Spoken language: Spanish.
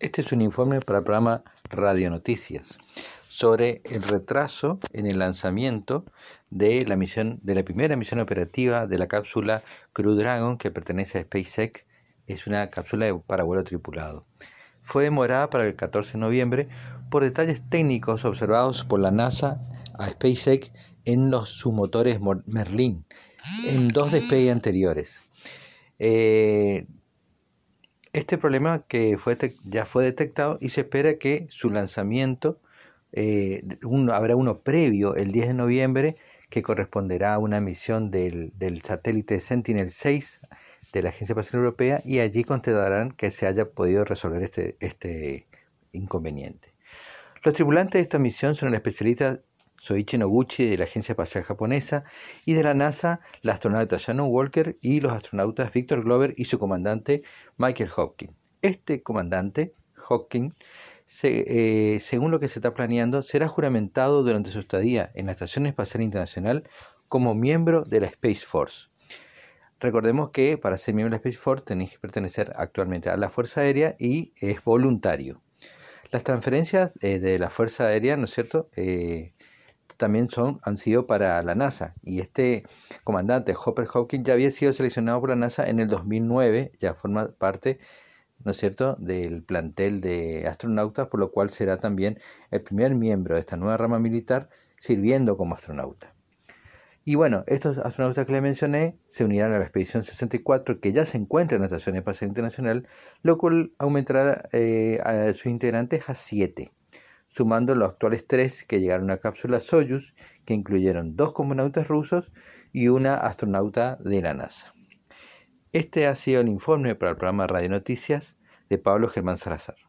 Este es un informe para el programa Radio Noticias sobre el retraso en el lanzamiento de la misión de la primera misión operativa de la cápsula Crew Dragon que pertenece a SpaceX. Es una cápsula para vuelo tripulado. Fue demorada para el 14 de noviembre por detalles técnicos observados por la NASA a SpaceX en los submotores Merlin en dos despegues anteriores. Eh, este problema que fue ya fue detectado y se espera que su lanzamiento, eh, habrá uno previo el 10 de noviembre que corresponderá a una misión del, satélite Sentinel-6 de la Agencia Espacial Europea y allí constatarán que se haya podido resolver este, este inconveniente. Los tripulantes de esta misión son el especialista Soichi Noguchi de la Agencia Espacial Japonesa y de la NASA la astronauta Shannon Walker y los astronautas Victor Glover y su comandante Michael Hopkins. Este comandante, Hopkins, eh, según lo que se está planeando, será juramentado durante su estadía en la Estación Espacial Internacional como miembro de la Space Force. Recordemos que para ser miembro de la Space Force tenéis que pertenecer actualmente a la Fuerza Aérea y es voluntario. Las transferencias eh, de la Fuerza Aérea, ¿no es cierto?, eh, también son, han sido para la NASA. Y este comandante, Hopper Hawking, ya había sido seleccionado por la NASA en el 2009, ya forma parte, ¿no es cierto?, del plantel de astronautas, por lo cual será también el primer miembro de esta nueva rama militar sirviendo como astronauta. Y bueno, estos astronautas que le mencioné se unirán a la expedición 64 que ya se encuentra en la Estación Espacial Internacional, lo cual aumentará eh, a sus integrantes a 7 sumando los actuales tres que llegaron a cápsula Soyuz, que incluyeron dos cosmonautas rusos y una astronauta de la NASA. Este ha sido el informe para el programa Radio Noticias de Pablo Germán Salazar.